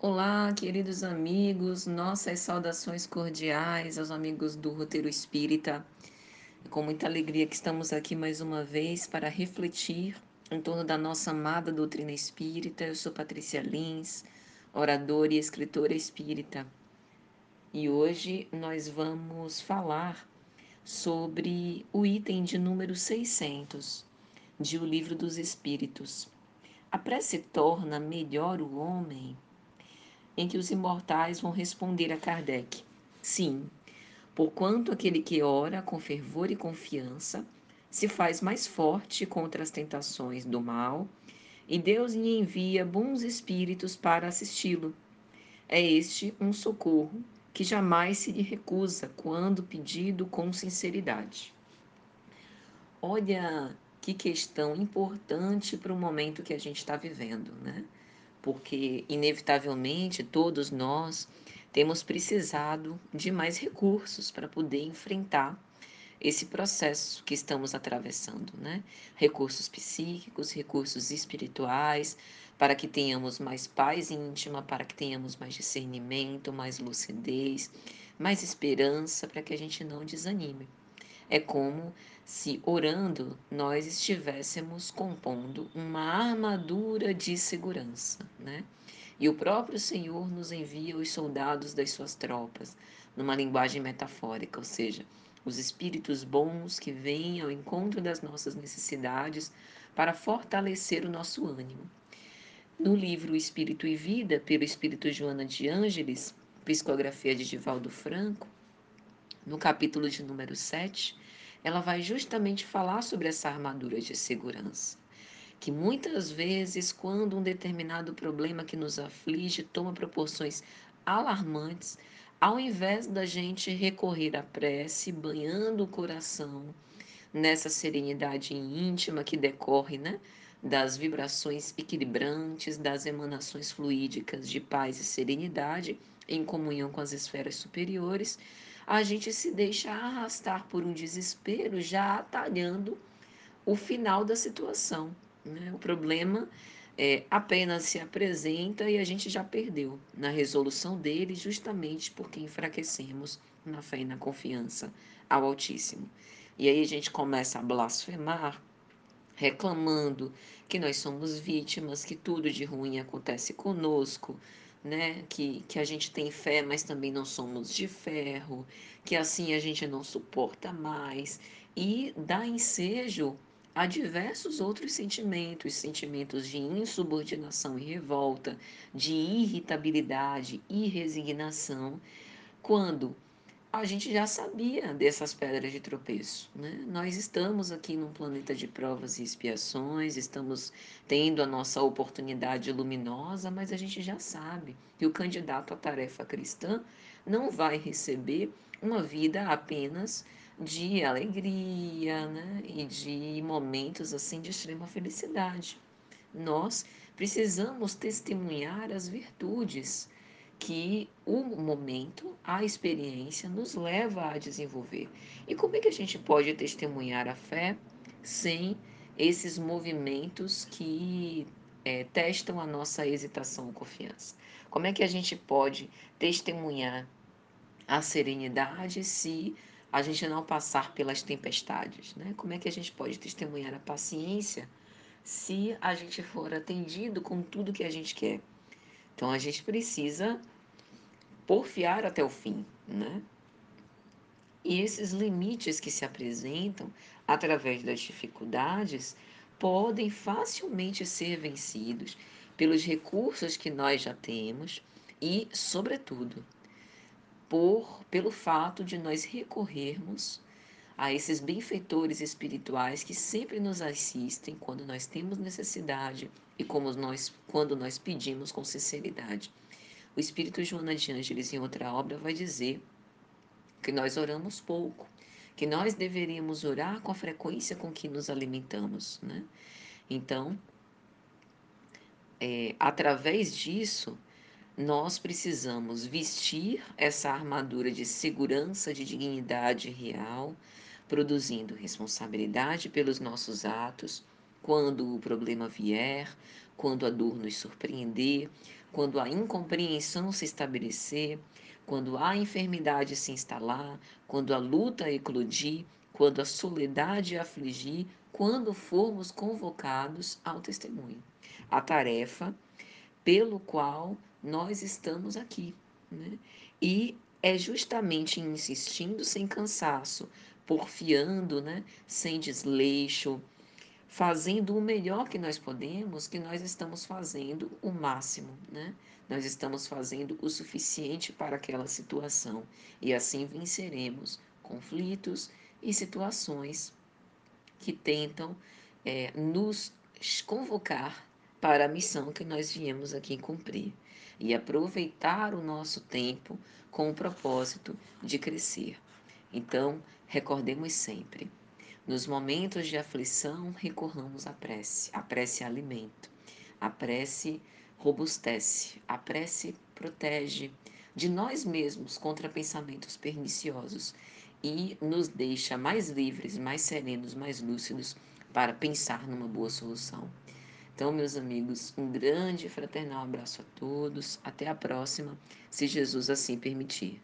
Olá, queridos amigos, nossas saudações cordiais aos amigos do Roteiro Espírita. É com muita alegria que estamos aqui mais uma vez para refletir em torno da nossa amada doutrina espírita. Eu sou Patrícia Lins, oradora e escritora espírita. E hoje nós vamos falar sobre o item de número 600 de O Livro dos Espíritos. A prece torna melhor o homem? Em que os imortais vão responder a Kardec: Sim, porquanto aquele que ora com fervor e confiança se faz mais forte contra as tentações do mal, e Deus lhe envia bons espíritos para assisti-lo. É este um socorro que jamais se lhe recusa quando pedido com sinceridade. Olha que questão importante para o momento que a gente está vivendo, né? Porque, inevitavelmente, todos nós temos precisado de mais recursos para poder enfrentar esse processo que estamos atravessando, né? Recursos psíquicos, recursos espirituais, para que tenhamos mais paz íntima, para que tenhamos mais discernimento, mais lucidez, mais esperança, para que a gente não desanime. É como se orando nós estivéssemos compondo uma armadura de segurança, né? E o próprio Senhor nos envia os soldados das suas tropas, numa linguagem metafórica, ou seja, os espíritos bons que vêm ao encontro das nossas necessidades para fortalecer o nosso ânimo. No livro Espírito e Vida, pelo Espírito Joana de Ângeles, psicografia de Divaldo Franco, no capítulo de número 7, ela vai justamente falar sobre essa armadura de segurança. Que muitas vezes, quando um determinado problema que nos aflige toma proporções alarmantes, ao invés da gente recorrer à prece, banhando o coração nessa serenidade íntima que decorre, né? Das vibrações equilibrantes, das emanações fluídicas de paz e serenidade em comunhão com as esferas superiores, a gente se deixa arrastar por um desespero já atalhando o final da situação. Né? O problema é, apenas se apresenta e a gente já perdeu na resolução dele, justamente porque enfraquecemos na fé e na confiança ao Altíssimo. E aí a gente começa a blasfemar, reclamando que nós somos vítimas, que tudo de ruim acontece conosco, né? Que, que a gente tem fé, mas também não somos de ferro, que assim a gente não suporta mais, e dá ensejo a diversos outros sentimentos, sentimentos de insubordinação e revolta, de irritabilidade e resignação, quando a gente já sabia dessas pedras de tropeço. Né? Nós estamos aqui num planeta de provas e expiações, estamos tendo a nossa oportunidade luminosa, mas a gente já sabe que o candidato à tarefa cristã não vai receber uma vida apenas de alegria né? e de momentos assim de extrema felicidade. Nós precisamos testemunhar as virtudes que o momento, a experiência nos leva a desenvolver. E como é que a gente pode testemunhar a fé sem esses movimentos que é, testam a nossa hesitação ou confiança? Como é que a gente pode testemunhar a serenidade se a gente não passar pelas tempestades? Né? Como é que a gente pode testemunhar a paciência se a gente for atendido com tudo que a gente quer? Então a gente precisa porfiar até o fim, né? E esses limites que se apresentam através das dificuldades podem facilmente ser vencidos pelos recursos que nós já temos e, sobretudo, por pelo fato de nós recorrermos a esses benfeitores espirituais que sempre nos assistem quando nós temos necessidade e como nós, quando nós pedimos com sinceridade. O Espírito Joana de Ângeles, em outra obra, vai dizer que nós oramos pouco, que nós deveríamos orar com a frequência com que nos alimentamos, né? Então, é, através disso, nós precisamos vestir essa armadura de segurança, de dignidade real, produzindo responsabilidade pelos nossos atos quando o problema vier, quando a dor nos surpreender, quando a incompreensão se estabelecer, quando a enfermidade se instalar, quando a luta eclodir, quando a soledade afligir, quando formos convocados ao testemunho. A tarefa pelo qual nós estamos aqui. Né? E é justamente insistindo sem cansaço, porfiando, né? sem desleixo, fazendo o melhor que nós podemos, que nós estamos fazendo o máximo, né? Nós estamos fazendo o suficiente para aquela situação e assim venceremos conflitos e situações que tentam é, nos convocar para a missão que nós viemos aqui cumprir e aproveitar o nosso tempo com o propósito de crescer. Então, recordemos sempre nos momentos de aflição, recorramos à prece. A prece é alimento. A prece robustece. A prece protege de nós mesmos contra pensamentos perniciosos e nos deixa mais livres, mais serenos, mais lúcidos para pensar numa boa solução. Então, meus amigos, um grande fraternal abraço a todos. Até a próxima, se Jesus assim permitir.